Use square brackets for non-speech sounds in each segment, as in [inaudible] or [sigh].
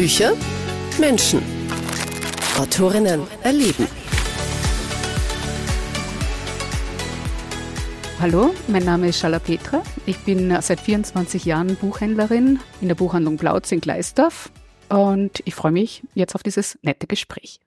Bücher, Menschen. Autorinnen erleben. Hallo, mein Name ist Schala Petra. Ich bin seit 24 Jahren Buchhändlerin in der Buchhandlung Plautz in Gleisdorf und ich freue mich jetzt auf dieses nette Gespräch.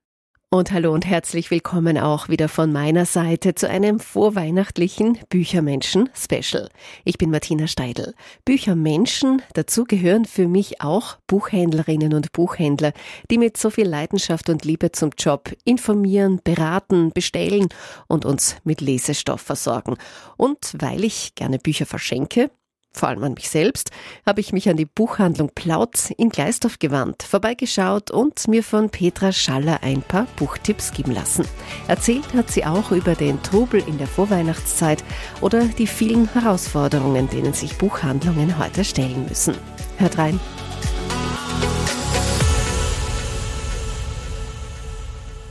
Und hallo und herzlich willkommen auch wieder von meiner Seite zu einem vorweihnachtlichen Büchermenschen-Special. Ich bin Martina Steidl. Büchermenschen, dazu gehören für mich auch Buchhändlerinnen und Buchhändler, die mit so viel Leidenschaft und Liebe zum Job informieren, beraten, bestellen und uns mit Lesestoff versorgen. Und weil ich gerne Bücher verschenke, vor allem an mich selbst, habe ich mich an die Buchhandlung Plautz in Gleisdorf gewandt, vorbeigeschaut und mir von Petra Schaller ein paar Buchtipps geben lassen. Erzählt hat sie auch über den Trubel in der Vorweihnachtszeit oder die vielen Herausforderungen, denen sich Buchhandlungen heute stellen müssen. Hört rein.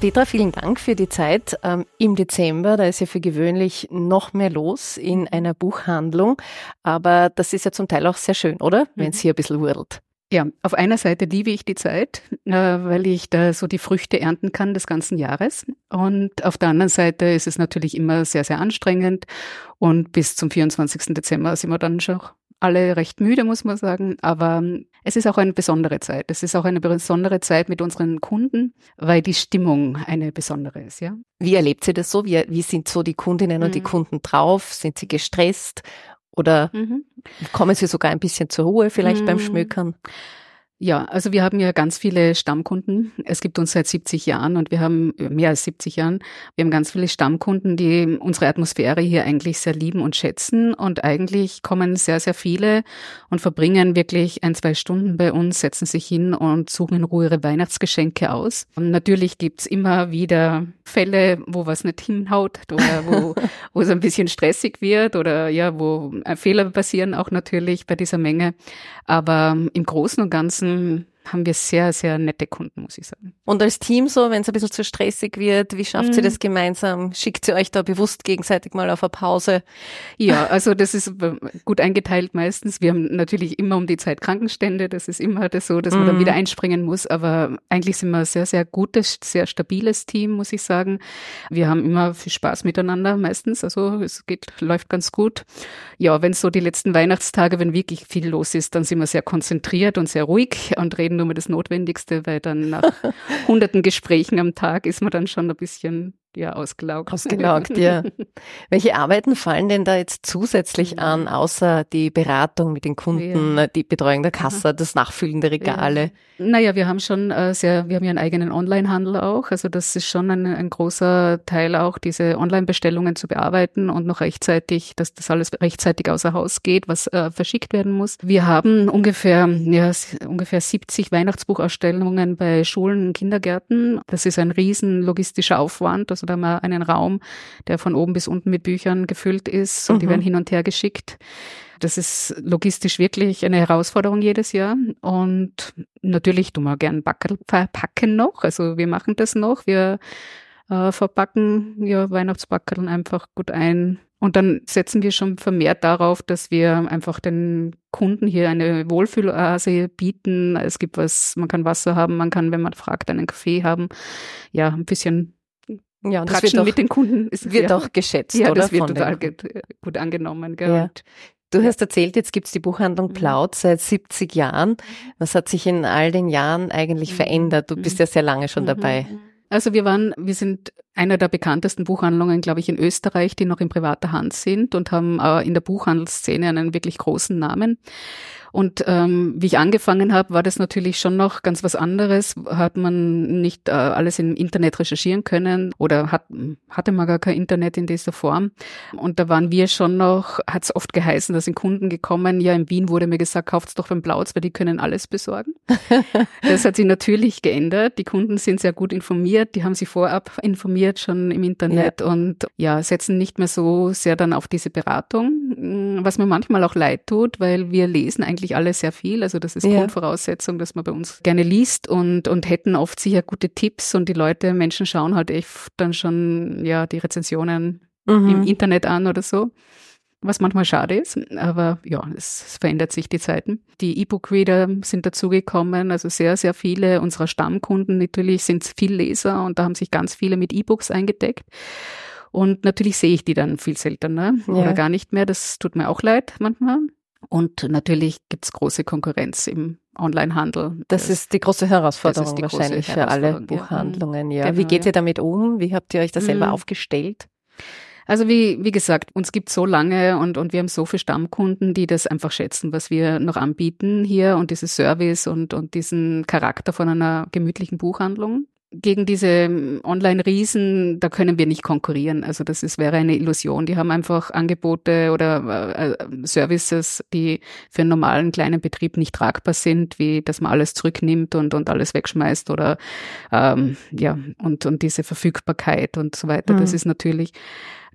Petra, vielen Dank für die Zeit ähm, im Dezember. Da ist ja für gewöhnlich noch mehr los in einer Buchhandlung. Aber das ist ja zum Teil auch sehr schön, oder? Wenn es mhm. hier ein bisschen wurdelt. Ja, auf einer Seite liebe ich die Zeit, äh, weil ich da so die Früchte ernten kann des ganzen Jahres. Und auf der anderen Seite ist es natürlich immer sehr, sehr anstrengend. Und bis zum 24. Dezember sind wir dann schon alle recht müde, muss man sagen. Aber ähm, es ist auch eine besondere Zeit. Es ist auch eine besondere Zeit mit unseren Kunden, weil die Stimmung eine besondere ist, ja. Wie erlebt sie das so? Wie, wie sind so die Kundinnen mhm. und die mhm. Kunden drauf? Sind sie gestresst? Oder mhm. kommen sie sogar ein bisschen zur Ruhe vielleicht mhm. beim Schmökern? Ja, also wir haben ja ganz viele Stammkunden. Es gibt uns seit 70 Jahren und wir haben mehr als 70 Jahren. Wir haben ganz viele Stammkunden, die unsere Atmosphäre hier eigentlich sehr lieben und schätzen. Und eigentlich kommen sehr, sehr viele und verbringen wirklich ein, zwei Stunden bei uns, setzen sich hin und suchen in Ruhe ihre Weihnachtsgeschenke aus. Und natürlich gibt's immer wieder Fälle, wo was nicht hinhaut oder wo, [laughs] wo es ein bisschen stressig wird oder ja, wo Fehler passieren auch natürlich bei dieser Menge. Aber im Großen und Ganzen ähm, haben wir sehr, sehr nette Kunden, muss ich sagen. Und als Team so, wenn es ein bisschen zu stressig wird, wie schafft mhm. ihr das gemeinsam? Schickt ihr euch da bewusst gegenseitig mal auf eine Pause? Ja, also das ist gut eingeteilt meistens. Wir haben natürlich immer um die Zeit Krankenstände. Das ist immer das so, dass man dann mhm. wieder einspringen muss. Aber eigentlich sind wir ein sehr, sehr gutes, sehr stabiles Team, muss ich sagen. Wir haben immer viel Spaß miteinander meistens. Also es geht, läuft ganz gut. Ja, wenn so die letzten Weihnachtstage, wenn wirklich viel los ist, dann sind wir sehr konzentriert und sehr ruhig und reden reden nur mal das Notwendigste, weil dann nach [laughs] hunderten Gesprächen am Tag ist man dann schon ein bisschen ja, ausgelaugt. Ausgelaugt, ja. [laughs] Welche Arbeiten fallen denn da jetzt zusätzlich mhm. an, außer die Beratung mit den Kunden, ja. die Betreuung der Kasse, das Nachfüllen der Regale? Ja. Naja, wir haben schon äh, sehr, wir haben ja einen eigenen Online-Handel auch. Also das ist schon ein, ein großer Teil auch, diese Online-Bestellungen zu bearbeiten und noch rechtzeitig, dass das alles rechtzeitig außer Haus geht, was äh, verschickt werden muss. Wir haben ungefähr, ja, ungefähr 70 Weihnachtsbuchausstellungen bei Schulen und Kindergärten. Das ist ein riesen logistischer Aufwand. Also da haben wir einen Raum, der von oben bis unten mit Büchern gefüllt ist und mhm. die werden hin und her geschickt. Das ist logistisch wirklich eine Herausforderung jedes Jahr. Und natürlich tun wir gern Backel verpacken noch. Also wir machen das noch. Wir äh, verpacken ja Weihnachtsbackeln einfach gut ein. Und dann setzen wir schon vermehrt darauf, dass wir einfach den Kunden hier eine Wohlfühloase bieten. Es gibt was, man kann Wasser haben, man kann, wenn man fragt, einen Kaffee haben. Ja, ein bisschen ja, und das wird auch, mit den Kunden [laughs] ist, wird ja. auch geschätzt, ja, oder? das wird total gut angenommen. Gell? Ja. Du hast erzählt, jetzt gibt's die Buchhandlung mhm. Plaut seit 70 Jahren. Was hat sich in all den Jahren eigentlich mhm. verändert? Du bist ja sehr lange schon dabei. Also wir waren, wir sind einer der bekanntesten Buchhandlungen, glaube ich, in Österreich, die noch in privater Hand sind und haben äh, in der Buchhandelsszene einen wirklich großen Namen. Und ähm, wie ich angefangen habe, war das natürlich schon noch ganz was anderes. Hat man nicht äh, alles im Internet recherchieren können oder hat, hatte man gar kein Internet in dieser Form. Und da waren wir schon noch, hat es oft geheißen, da sind Kunden gekommen, ja, in Wien wurde mir gesagt, kauft's doch beim Plauz, weil die können alles besorgen. [laughs] das hat sich natürlich geändert. Die Kunden sind sehr gut informiert, die haben sich vorab informiert schon im Internet ja. und ja, setzen nicht mehr so sehr dann auf diese Beratung, was mir manchmal auch leid tut, weil wir lesen eigentlich eigentlich alle sehr viel. Also das ist ja. Grundvoraussetzung, dass man bei uns gerne liest und, und hätten oft sicher gute Tipps und die Leute, Menschen schauen halt echt dann schon, ja, die Rezensionen mhm. im Internet an oder so. was manchmal schade ist, aber ja, es, es verändert sich die Zeiten. Die E-Book-Reader sind dazugekommen, also sehr, sehr viele unserer Stammkunden natürlich sind viel Leser und da haben sich ganz viele mit E-Books eingedeckt. Und natürlich sehe ich die dann viel seltener ja. oder gar nicht mehr. Das tut mir auch leid manchmal. Und natürlich gibt es große Konkurrenz im Onlinehandel. Das, das ist die große Herausforderung die wahrscheinlich große Herausforderung, für alle Buchhandlungen. Ja. ja. Wie geht ihr damit um? Wie habt ihr euch das selber mhm. aufgestellt? Also wie, wie gesagt, uns gibt so lange und, und wir haben so viele Stammkunden, die das einfach schätzen, was wir noch anbieten hier und dieses Service und, und diesen Charakter von einer gemütlichen Buchhandlung gegen diese ähm, Online-Riesen, da können wir nicht konkurrieren. Also das ist, wäre eine Illusion. Die haben einfach Angebote oder äh, äh, Services, die für einen normalen kleinen Betrieb nicht tragbar sind, wie dass man alles zurücknimmt und, und alles wegschmeißt oder ähm, ja, und, und diese Verfügbarkeit und so weiter. Mhm. Das ist natürlich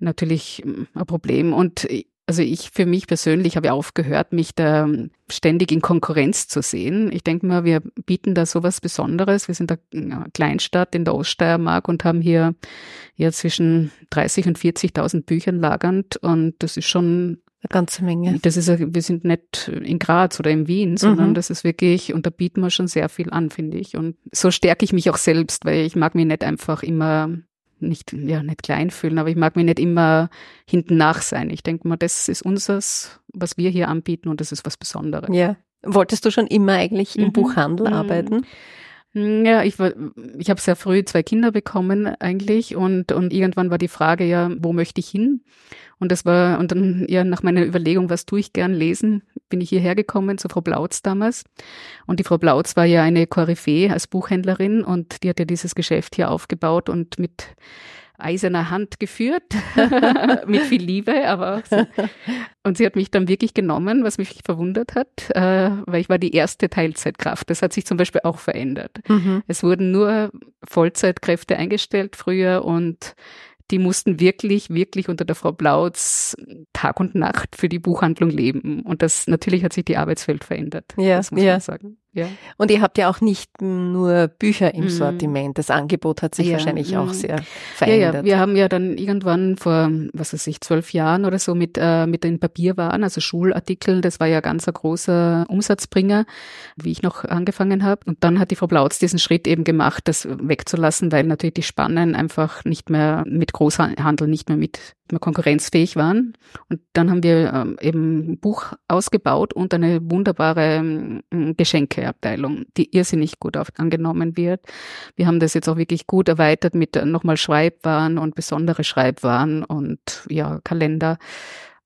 natürlich ähm, ein Problem. Und also ich für mich persönlich habe aufgehört, mich da ständig in Konkurrenz zu sehen. Ich denke mal, wir bieten da sowas Besonderes. Wir sind eine Kleinstadt in der Oststeiermark und haben hier ja zwischen 30 und 40.000 Büchern lagernd und das ist schon eine ganze Menge. Das ist, wir sind nicht in Graz oder in Wien, sondern mhm. das ist wirklich, und da bieten wir schon sehr viel an, finde ich. Und so stärke ich mich auch selbst, weil ich mag mich nicht einfach immer nicht, ja, nicht klein fühlen, aber ich mag mich nicht immer hinten nach sein. Ich denke mal, das ist unseres, was wir hier anbieten und das ist was Besonderes. Ja. Wolltest du schon immer eigentlich im mhm. Buchhandel mhm. arbeiten? Ja, ich war, ich habe sehr früh zwei Kinder bekommen eigentlich und und irgendwann war die Frage ja, wo möchte ich hin? Und das war und dann ja nach meiner Überlegung, was tue ich gern lesen, bin ich hierher gekommen zu Frau Blautz damals. Und die Frau Blautz war ja eine Koryphäe als Buchhändlerin und die hat ja dieses Geschäft hier aufgebaut und mit eiserner Hand geführt, [laughs] mit viel Liebe, aber so. und sie hat mich dann wirklich genommen, was mich verwundert hat, äh, weil ich war die erste Teilzeitkraft. Das hat sich zum Beispiel auch verändert. Mhm. Es wurden nur Vollzeitkräfte eingestellt früher und die mussten wirklich, wirklich unter der Frau Blautz Tag und Nacht für die Buchhandlung leben. Und das natürlich hat sich die Arbeitswelt verändert. Ja, das muss ja. man sagen. Ja. Und ihr habt ja auch nicht nur Bücher im mhm. Sortiment. Das Angebot hat sich ja. wahrscheinlich auch mhm. sehr verändert. Ja, ja, wir haben ja dann irgendwann vor, was weiß ich, zwölf Jahren oder so mit, äh, mit den Papierwaren, also Schulartikeln, das war ja ganz ein großer Umsatzbringer, wie ich noch angefangen habe. Und dann hat die Frau Blautz diesen Schritt eben gemacht, das wegzulassen, weil natürlich die Spannen einfach nicht mehr mit Großhandel, nicht mehr mit mehr konkurrenzfähig waren. Und dann haben wir ähm, eben ein Buch ausgebaut und eine wunderbare ähm, Geschenkeabteilung, die irrsinnig gut auf, angenommen wird. Wir haben das jetzt auch wirklich gut erweitert mit äh, nochmal Schreibwaren und besondere Schreibwaren und ja, Kalender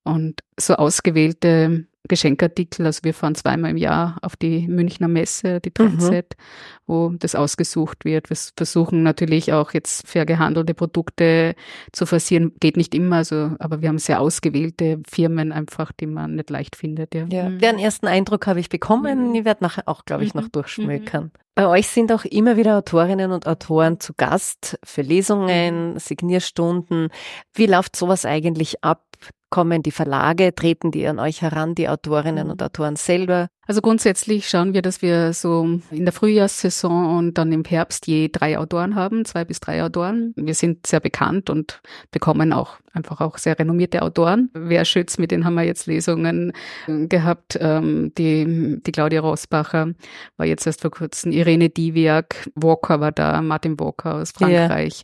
und so ausgewählte Geschenkartikel. Also wir fahren zweimal im Jahr auf die Münchner Messe, die Trendset, mhm. wo das ausgesucht wird. Wir versuchen natürlich auch jetzt fair gehandelte Produkte zu forcieren. Geht nicht immer, also, aber wir haben sehr ausgewählte Firmen einfach, die man nicht leicht findet. Ja, ja. Mhm. deren ersten Eindruck habe ich bekommen. Mhm. Ich werde nachher auch, glaube ich, noch mhm. durchschmökern. Mhm. Bei euch sind auch immer wieder Autorinnen und Autoren zu Gast für Lesungen, Signierstunden. Wie läuft sowas eigentlich ab? Kommen die Verlage, treten die an euch heran, die Autorinnen und Autoren selber? Also grundsätzlich schauen wir, dass wir so in der Frühjahrssaison und dann im Herbst je drei Autoren haben, zwei bis drei Autoren. Wir sind sehr bekannt und bekommen auch einfach auch sehr renommierte Autoren. Wer schützt, mit denen haben wir jetzt Lesungen gehabt. Ähm, die, die Claudia Rosbacher war jetzt erst vor kurzem, Irene Diviak, Walker war da, Martin Walker aus Frankreich.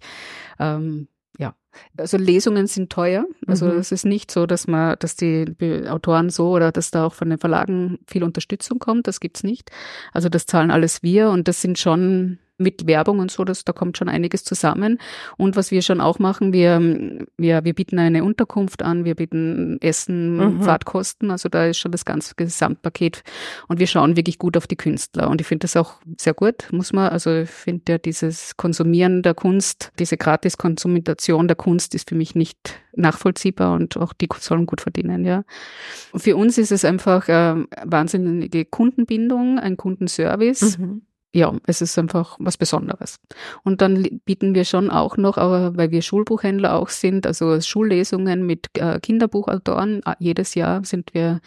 Ja. Ähm, also Lesungen sind teuer. Also mhm. es ist nicht so, dass man, dass die Autoren so oder dass da auch von den Verlagen viel Unterstützung kommt. Das gibt's nicht. Also das zahlen alles wir und das sind schon mit Werbung und so, das, da kommt schon einiges zusammen. Und was wir schon auch machen, wir, wir, wir bieten eine Unterkunft an, wir bieten Essen, mhm. Fahrtkosten, also da ist schon das ganze Gesamtpaket. Und wir schauen wirklich gut auf die Künstler. Und ich finde das auch sehr gut, muss man, also ich finde ja dieses Konsumieren der Kunst, diese Gratis-Konsumentation der Kunst ist für mich nicht nachvollziehbar und auch die sollen gut verdienen, ja. Für uns ist es einfach äh, wahnsinnige Kundenbindung, ein Kundenservice. Mhm ja, es ist einfach was Besonderes. Und dann bieten wir schon auch noch, aber weil wir Schulbuchhändler auch sind, also Schullesungen mit äh, Kinderbuchautoren. Jedes Jahr sind wir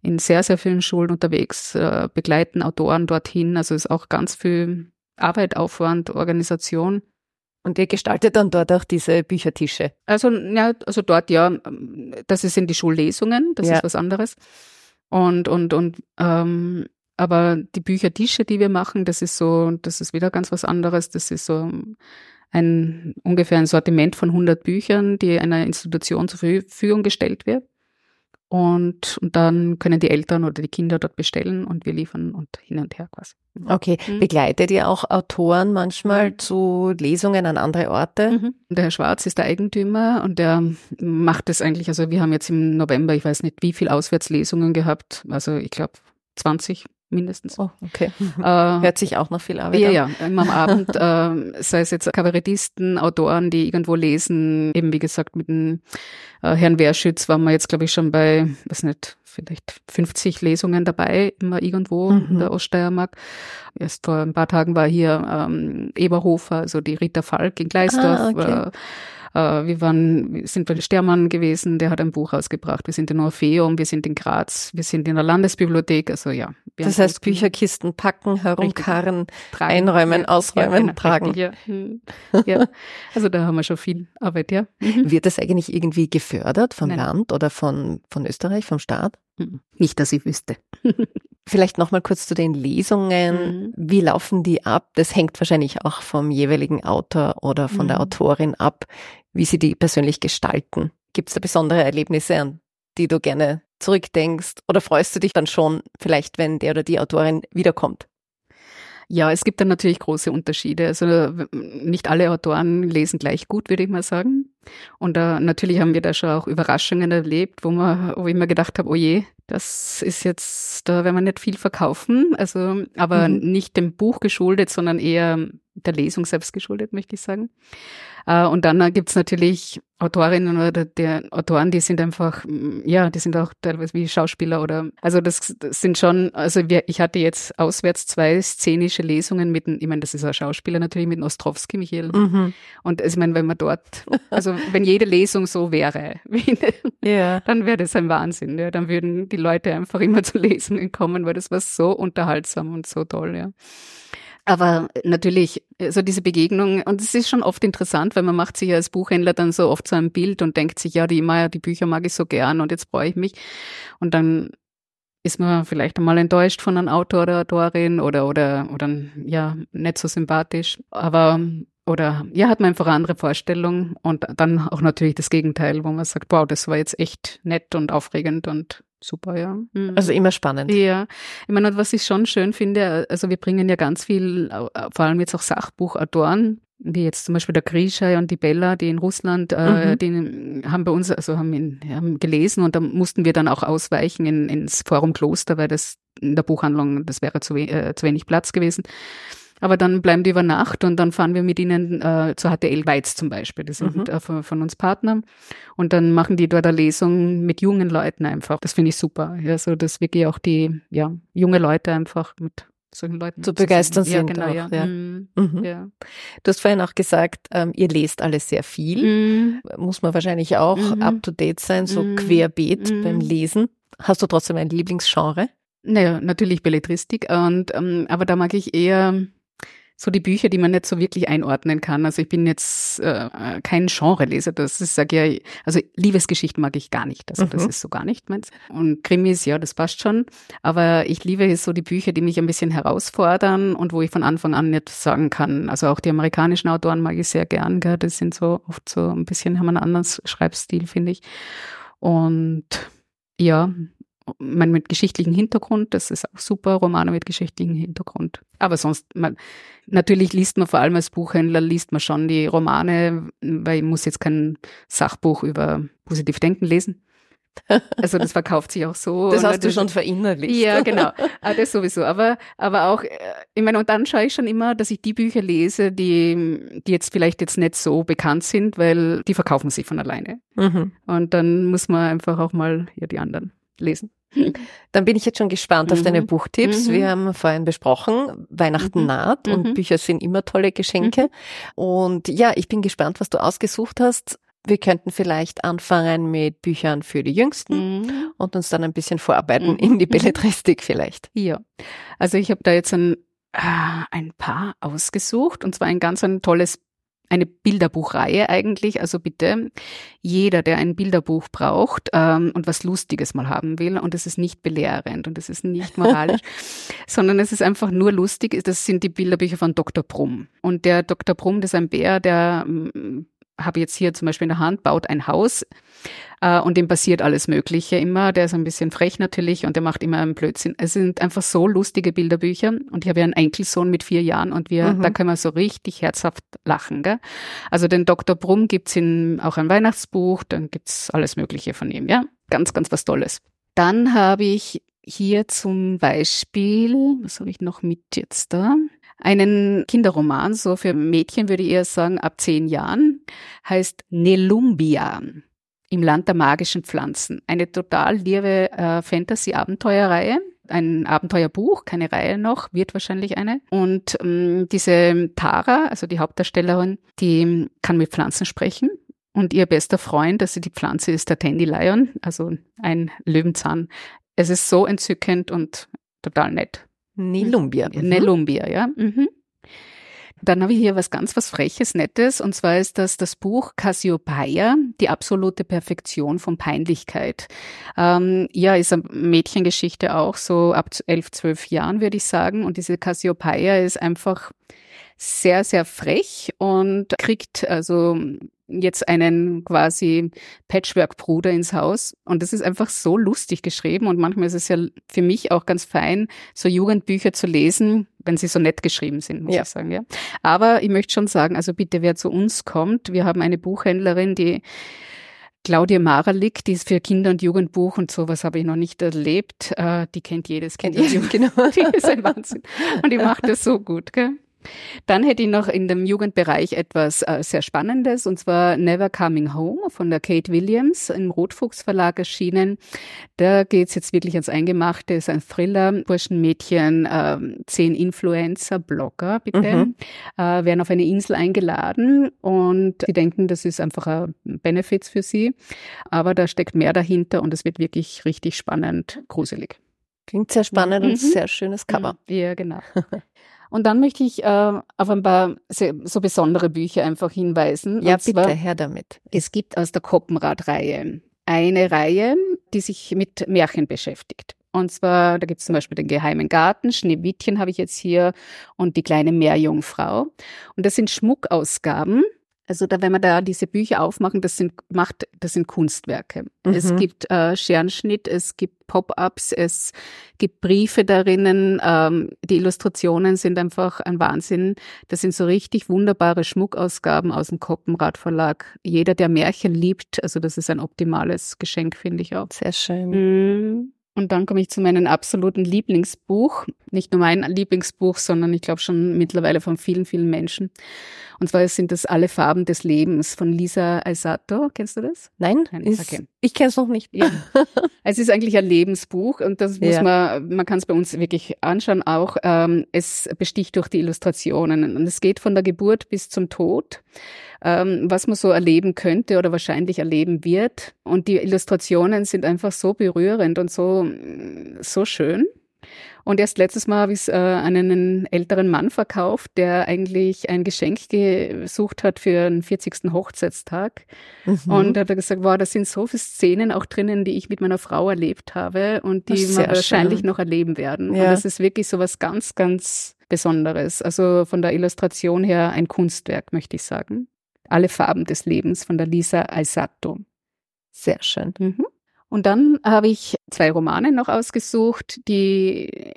in sehr, sehr vielen Schulen unterwegs, äh, begleiten Autoren dorthin. Also es ist auch ganz viel Arbeit, Aufwand, Organisation. Und ihr gestaltet dann dort auch diese Büchertische? Also, ja, also dort ja, das sind die Schullesungen, das ja. ist was anderes. Und, und, und, ähm, aber die Büchertische, die wir machen, das ist so, das ist wieder ganz was anderes. Das ist so ein ungefähr ein Sortiment von 100 Büchern, die einer Institution zur Verfügung gestellt wird. Und, und dann können die Eltern oder die Kinder dort bestellen und wir liefern und hin und her quasi. Okay. Mhm. Begleitet ihr auch Autoren manchmal mhm. zu Lesungen an andere Orte? Mhm. Der Herr Schwarz ist der Eigentümer und der macht es eigentlich, also wir haben jetzt im November, ich weiß nicht wie viel Auswärtslesungen gehabt, also ich glaube 20 mindestens. Oh, okay. [laughs] Äh, Hört sich auch noch viel Arbeit ja, an. Ja, immer am Abend, [laughs] äh, sei es jetzt Kabarettisten, Autoren, die irgendwo lesen, eben wie gesagt mit dem äh, Herrn Wehrschütz waren wir jetzt, glaube ich, schon bei, weiß nicht, vielleicht 50 Lesungen dabei, immer irgendwo mhm. in der Oststeiermark. Erst vor ein paar Tagen war hier ähm, Eberhofer, also die Rita Falk in Gleisdorf. Ah, okay. äh, wir waren, sind bei Stermann gewesen, der hat ein Buch rausgebracht. Wir sind in Orpheum, wir sind in Graz, wir sind in der Landesbibliothek. Also ja. Das heißt Bücherkisten packen, herumkarren, einräumen, ja, ausräumen, ja, genau, tragen. Richtig, ja. Hm. ja. Also da haben wir schon viel Arbeit, ja. Mhm. Wird das eigentlich irgendwie gefördert vom Nein. Land oder von, von Österreich, vom Staat? Mhm. Nicht, dass ich wüsste. [laughs] Vielleicht noch mal kurz zu den Lesungen. Mhm. Wie laufen die ab? Das hängt wahrscheinlich auch vom jeweiligen Autor oder von mhm. der Autorin ab, wie sie die persönlich gestalten. Gibt es da besondere Erlebnisse, an die du gerne zurückdenkst? Oder freust du dich dann schon vielleicht, wenn der oder die Autorin wiederkommt? Ja, es gibt dann natürlich große Unterschiede. Also nicht alle Autoren lesen gleich gut, würde ich mal sagen. Und uh, natürlich haben wir da schon auch Überraschungen erlebt, wo, man, wo ich mir gedacht habe, oh je, das ist jetzt, da werden wir nicht viel verkaufen. Also, aber mhm. nicht dem Buch geschuldet, sondern eher der Lesung selbst geschuldet, möchte ich sagen. Uh, und dann uh, gibt's natürlich Autorinnen oder der Autoren, die sind einfach, mm, ja, die sind auch teilweise wie Schauspieler oder, also das, das sind schon, also wir, ich hatte jetzt auswärts zwei szenische Lesungen mit, ich meine, das ist ein Schauspieler natürlich mit Ostrowski, Michael. Mhm. Und also, ich meine, wenn man dort, also wenn jede Lesung so wäre, [laughs] ja. dann wäre das ein Wahnsinn, ja. Dann würden die Leute einfach immer zu Lesungen kommen, weil das war so unterhaltsam und so toll, ja. Aber natürlich, so diese Begegnung, und es ist schon oft interessant, weil man macht sich ja als Buchhändler dann so oft so ein Bild und denkt sich, ja, die Meier, die Bücher mag ich so gern und jetzt freue ich mich. Und dann ist man vielleicht einmal enttäuscht von einem Autor oder Autorin oder, oder, oder, ja, nicht so sympathisch. Aber, oder, ja, hat man einfach eine andere Vorstellung und dann auch natürlich das Gegenteil, wo man sagt, wow, das war jetzt echt nett und aufregend und super, ja. Mhm. Also immer spannend. Ja. Ich meine, was ich schon schön finde, also wir bringen ja ganz viel, vor allem jetzt auch Sachbuchautoren, wie jetzt zum Beispiel der Grisha und die Bella, die in Russland, äh, mhm. die haben bei uns, also haben, in, haben gelesen und da mussten wir dann auch ausweichen in, ins Forum Kloster, weil das in der Buchhandlung, das wäre zu, äh, zu wenig Platz gewesen. Aber dann bleiben die über Nacht und dann fahren wir mit ihnen äh, zur HTL Weiz zum Beispiel. Die sind mhm. äh, von, von, uns Partner. Und dann machen die dort eine Lesung mit jungen Leuten einfach. Das finde ich super. Ja, so dass wirklich auch die ja, junge Leute einfach mit solchen Leuten zu begeistern sind. Ja, genau, auch, ja. Ja. Mhm. Mhm. ja. Du hast vorhin auch gesagt, ähm, ihr lest alles sehr viel. Mhm. Muss man wahrscheinlich auch mhm. up to date sein, so mhm. querbeet beim. Lesen. Hast du trotzdem ein Lieblingsgenre? Naja, natürlich Belletristik. Und, ähm, aber da mag ich eher so die Bücher, die man nicht so wirklich einordnen kann. Also ich bin jetzt äh, kein Genreleser, das ist, sag ja, also Liebesgeschichten mag ich gar nicht. Also mhm. das ist so gar nicht meins. Und Krimis, ja, das passt schon. Aber ich liebe so die Bücher, die mich ein bisschen herausfordern und wo ich von Anfang an nicht sagen kann. Also auch die amerikanischen Autoren mag ich sehr gern, gell? Das sind so oft so ein bisschen, haben einen anderen Schreibstil, finde ich. Und ja, man mit geschichtlichem Hintergrund, das ist auch super, Romane mit geschichtlichem Hintergrund. Aber sonst, man, natürlich liest man vor allem als Buchhändler, liest man schon die Romane, weil ich muss jetzt kein Sachbuch über positiv Denken lesen. Also das verkauft sich auch so. [laughs] Das hast du schon verinnerlicht. Ja, [laughs] genau. Ah, das sowieso. Aber, aber auch, äh, ich meine, und dann schaue ich schon immer, dass ich die Bücher lese, die, die jetzt vielleicht jetzt nicht so bekannt sind, weil die verkaufen sich von alleine. Mhm. Und dann muss man einfach auch mal ja, die anderen lesen. [laughs] Dann bin ich jetzt schon gespannt auf deine mhm. Buchtipps. Mhm. Wir haben vorhin besprochen, Weihnachten mhm. naht und mhm. Bücher sind immer tolle Geschenke. Mhm. Und ja, ich bin gespannt, was du ausgesucht hast. Wir könnten vielleicht anfangen mit Büchern für die Jüngsten mhm. und uns dann ein bisschen vorarbeiten in die Belletristik vielleicht. Ja, also ich habe da jetzt ein, äh, ein paar ausgesucht und zwar ein ganz ein tolles eine Bilderbuchreihe eigentlich. Also bitte jeder, der ein Bilderbuch braucht ähm, und was Lustiges mal haben will, und es ist nicht belehrend und es ist nicht moralisch, [laughs] sondern es ist einfach nur lustig, das sind die Bilderbücher von Dr. Brumm. Und der Dr. Brumm, das ist ein Bär, der mm, habe jetzt hier zum Beispiel in der Hand, baut ein Haus äh, und dem passiert alles Mögliche immer. Der ist ein bisschen frech natürlich und der macht immer einen Blödsinn. Es sind einfach so lustige Bilderbücher und ich habe ja einen Enkelsohn mit vier Jahren und wir, mhm. da können wir so richtig herzhaft lachen. Gell? Also den Dr. Brumm gibt's in auch ein Weihnachtsbuch, dann gibt's alles Mögliche von ihm. Ja, ganz, ganz was Tolles. Dann habe ich hier zum Beispiel, was habe ich noch mit jetzt da? Einen Kinderroman, so für Mädchen würde ich eher sagen, ab zehn Jahren, heißt Nelumbia im Land der magischen Pflanzen. Eine total liebe äh, Fantasy-Abenteuerreihe. Ein Abenteuerbuch, keine Reihe noch, wird wahrscheinlich eine. Und ähm, diese Tara, also die Hauptdarstellerin, die kann mit Pflanzen sprechen. Und ihr bester Freund, also die Pflanze ist der Dandelion, also ein Löwenzahn. Es ist so entzückend und total nett. Nelumbia. Mhm. Nelumbia, ja. Mhm. Dann habe ich hier was ganz was Freches, Nettes, und zwar ist das das Buch Cassiopeia, die absolute Perfektion von Peinlichkeit. Ähm, ja, ist eine Mädchengeschichte auch, so ab elf, zwölf Jahren würde ich sagen. Und diese Cassiopeia ist einfach sehr, sehr frech und kriegt also jetzt einen quasi Patchwork-Bruder ins Haus. Und das ist einfach so lustig geschrieben. Und manchmal ist es ja für mich auch ganz fein, so Jugendbücher zu lesen, wenn sie so nett geschrieben sind, muss ja. ich sagen. Ja. Aber ich möchte schon sagen, also bitte, wer zu uns kommt, wir haben eine Buchhändlerin, die Claudia Maralik, die ist für Kinder- und Jugendbuch und sowas habe ich noch nicht erlebt. Äh, die kennt jedes Kind. Kennt und genau. [laughs] Die ist ein Wahnsinn. Und die macht das so gut, gell? Dann hätte ich noch in dem Jugendbereich etwas äh, sehr Spannendes, und zwar Never Coming Home von der Kate Williams im Rotfuchs Verlag erschienen. Da geht's jetzt wirklich ans Eingemachte, ist ein Thriller, Burschenmädchen, äh, zehn Influencer, Blogger, bitte, mhm. äh, werden auf eine Insel eingeladen und sie denken, das ist einfach ein Benefit für sie, aber da steckt mehr dahinter und es wird wirklich richtig spannend, gruselig. Klingt sehr spannend mhm. und sehr schönes Cover. Ja, genau. [laughs] Und dann möchte ich äh, auf ein paar sehr, so besondere Bücher einfach hinweisen. Ja, bitte, zwar, her damit. Es gibt aus der Koppenrad-Reihe eine Reihe, die sich mit Märchen beschäftigt. Und zwar, da gibt es zum Beispiel den Geheimen Garten, Schneewittchen habe ich jetzt hier und die kleine Meerjungfrau. Und das sind Schmuckausgaben also da, wenn man da diese Bücher aufmachen, das sind macht, das sind Kunstwerke. Mhm. Es gibt äh, Scherenschnitt, es gibt Pop-ups, es gibt Briefe darinnen. Ähm, die Illustrationen sind einfach ein Wahnsinn. Das sind so richtig wunderbare Schmuckausgaben aus dem Koppenrad Verlag. Jeder, der Märchen liebt, also das ist ein optimales Geschenk, finde ich auch. Sehr schön. Mhm. Und dann komme ich zu meinem absoluten Lieblingsbuch. Nicht nur mein Lieblingsbuch, sondern ich glaube schon mittlerweile von vielen, vielen Menschen. Und zwar sind das Alle Farben des Lebens von Lisa Alsato. Kennst du das? Nein, Nein ist, okay. ich kenne es noch nicht. Ja. [laughs] es ist eigentlich ein Lebensbuch und das muss ja. man, man kann es bei uns wirklich anschauen auch. Ähm, es besticht durch die Illustrationen und es geht von der Geburt bis zum Tod, ähm, was man so erleben könnte oder wahrscheinlich erleben wird. Und die Illustrationen sind einfach so berührend und so, so schön. Und erst letztes Mal habe ich es äh, einen älteren Mann verkauft, der eigentlich ein Geschenk gesucht hat für den 40. Hochzeitstag. Mhm. Und hat er gesagt, wow, da sind so viele Szenen auch drinnen, die ich mit meiner Frau erlebt habe und die wir wahrscheinlich noch erleben werden. Ja. Und das ist wirklich so was ganz, ganz Besonderes. Also von der Illustration her ein Kunstwerk, möchte ich sagen. Alle Farben des Lebens von der Lisa Alsato. Sehr schön. Mhm. Und dann habe ich zwei Romane noch ausgesucht, die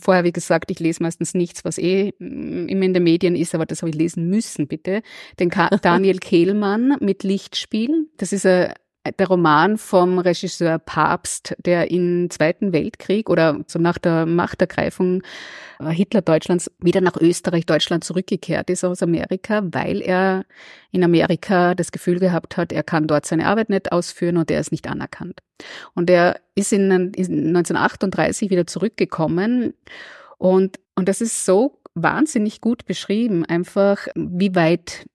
vorher, wie gesagt, ich lese meistens nichts, was eh mm, immer in den Medien ist, aber das habe ich lesen müssen, bitte. Den [laughs] Daniel Kehlmann mit Lichtspiel. Das ist ein der Roman vom Regisseur Papst, der im Zweiten Weltkrieg oder so nach der Machtergreifung äh, Hitler-Deutschlands wieder nach Österreich, Deutschland zurückgekehrt ist aus Amerika, weil er in Amerika das Gefühl gehabt hat, er kann dort seine Arbeit nicht ausführen und er ist nicht anerkannt. Und er ist in, in 1938 wieder zurückgekommen und, und das ist so wahnsinnig gut beschrieben, einfach wie weit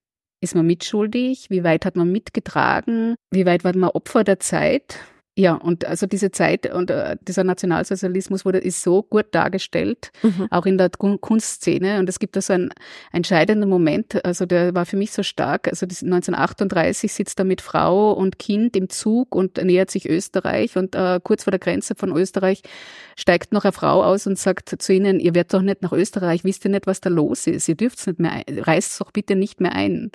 ist man mitschuldig? Wie weit hat man mitgetragen? Wie weit war man Opfer der Zeit? Ja, und also diese Zeit und äh, dieser Nationalsozialismus wurde ist so gut dargestellt, mhm. auch in der Kunstszene. Und es gibt da so einen entscheidenden Moment, also der war für mich so stark. Also 1938 sitzt er mit Frau und Kind im Zug und nähert sich Österreich und äh, kurz vor der Grenze von Österreich steigt noch eine Frau aus und sagt zu ihnen, ihr werdet doch nicht nach Österreich, wisst ihr nicht, was da los ist, ihr dürft es nicht mehr, ein, reist doch bitte nicht mehr ein.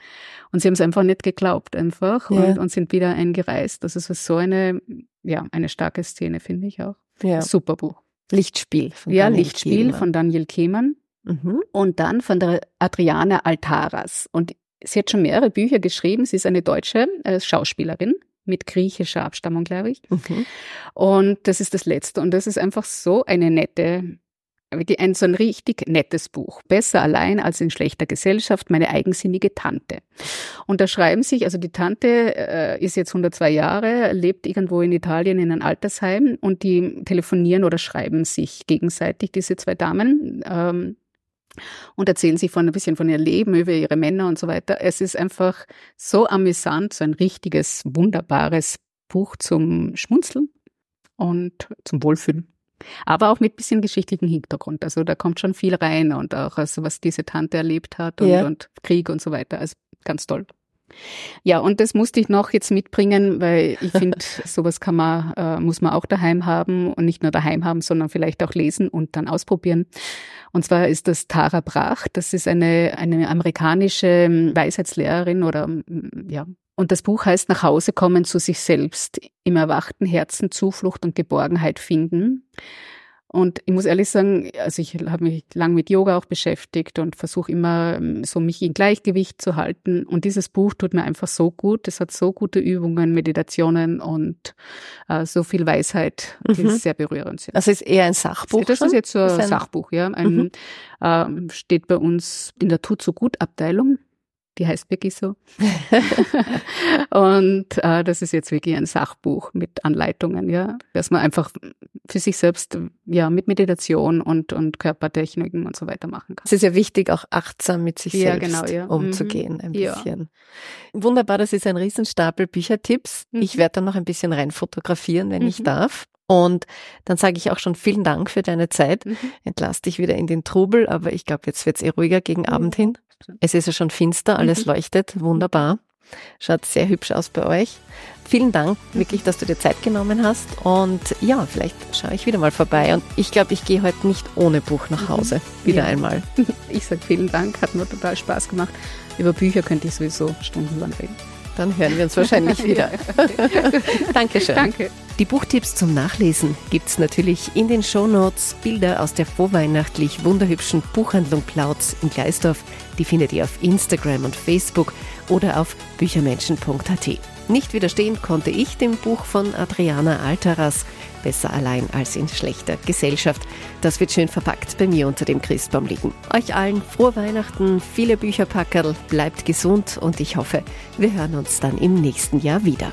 Und sie haben es einfach nicht geglaubt einfach ja. und, und, sind wieder eingereist. Das ist so eine, ja, eine starke Szene, finde ich auch. Ja. Super Buch. Lichtspiel. Von ja, Daniel Lichtspiel Kehlmann. von Daniel Kehlmann. Mhm. Und dann von der Adriana Altaras. Und sie hat schon mehrere Bücher geschrieben. Sie ist eine deutsche äh, Schauspielerin mit griechischer Abstammung, glaube ich. Mhm. Und das ist das letzte. Und das ist einfach so eine nette, ein, so ein richtig nettes Buch. Besser allein als in schlechter Gesellschaft, meine eigensinnige Tante. Und da schreiben sich, also die Tante äh, ist jetzt 102 Jahre, lebt irgendwo in Italien in einem Altersheim und die telefonieren oder schreiben sich gegenseitig, diese zwei Damen. Ähm, und erzählen sich von ein bisschen von ihrem Leben, über ihre Männer und so weiter. Es ist einfach so amüsant, so ein richtiges, wunderbares Buch zum Schmunzeln und zum Wohlfühlen. Aber auch mit bisschen geschichtlichen Hintergrund. Also da kommt schon viel rein und auch also was diese Tante erlebt hat und, ja. und Krieg und so weiter. Also ganz toll. Ja, und das musste ich noch jetzt mitbringen, weil ich [laughs] finde, sowas kann man, äh, muss man auch daheim haben und nicht nur daheim haben, sondern vielleicht auch lesen und dann ausprobieren. Und zwar ist das Tara Brach. Das ist eine, eine amerikanische ähm, Weisheitslehrerin oder, ähm, ja. Und das Buch heißt Nach Hause kommen zu sich selbst, im erwachten Herzen Zuflucht und Geborgenheit finden. Und ich muss ehrlich sagen, also ich habe mich lang mit Yoga auch beschäftigt und versuche immer ähm, so mich in Gleichgewicht zu halten. Und dieses Buch tut mir einfach so gut. Es hat so gute Übungen, Meditationen und äh, so viel Weisheit, die mhm. sehr berührend sind. Also ist eher ein Sachbuch. Das ist jetzt so ein, Sachbuch, ja. Ein, mhm. äh, steht bei uns in der Tut so gut Abteilung die heißt wirklich so. [laughs] und äh, das ist jetzt wirklich ein Sachbuch mit Anleitungen, ja, dass man einfach für sich selbst ja mit Meditation und und Körpertechniken und so weiter machen kann. Es ist ja wichtig, auch achtsam mit sich ja, selbst genau, ja. umzugehen, mhm. ein bisschen. Ja. Wunderbar, das ist ein Riesenstapel Büchertipps. Mhm. Ich werde dann noch ein bisschen rein fotografieren, wenn mhm. ich darf. Und dann sage ich auch schon vielen Dank für deine Zeit. Mhm. Entlass dich wieder in den Trubel, aber ich glaube, jetzt wird's eh ruhiger gegen Abend hin. Es ist ja schon finster, alles mhm. leuchtet, wunderbar. Schaut sehr hübsch aus bei euch. Vielen Dank wirklich, dass du dir Zeit genommen hast. Und ja, vielleicht schaue ich wieder mal vorbei. Und ich glaube, ich gehe heute nicht ohne Buch nach mhm. Hause. Wieder ja. einmal. [laughs] Ich sage vielen Dank, hat mir total Spaß gemacht. Über Bücher könnte ich sowieso stundenlang reden. Dann hören wir uns wahrscheinlich wieder. [laughs] Dankeschön. Danke. Die Buchtipps zum Nachlesen gibt's natürlich in den Shownotes. Bilder aus der vorweihnachtlich wunderhübschen Buchhandlung Plautz in Gleisdorf. Die findet ihr auf Instagram und Facebook oder auf büchermenschen.at. Nicht widerstehen konnte ich dem Buch von Adriana Altaras, Besser allein als in schlechter Gesellschaft. Das wird schön verpackt bei mir unter dem Christbaum liegen. Euch allen frohe Weihnachten, viele Bücherpackerl, bleibt gesund und ich hoffe, wir hören uns dann im nächsten Jahr wieder.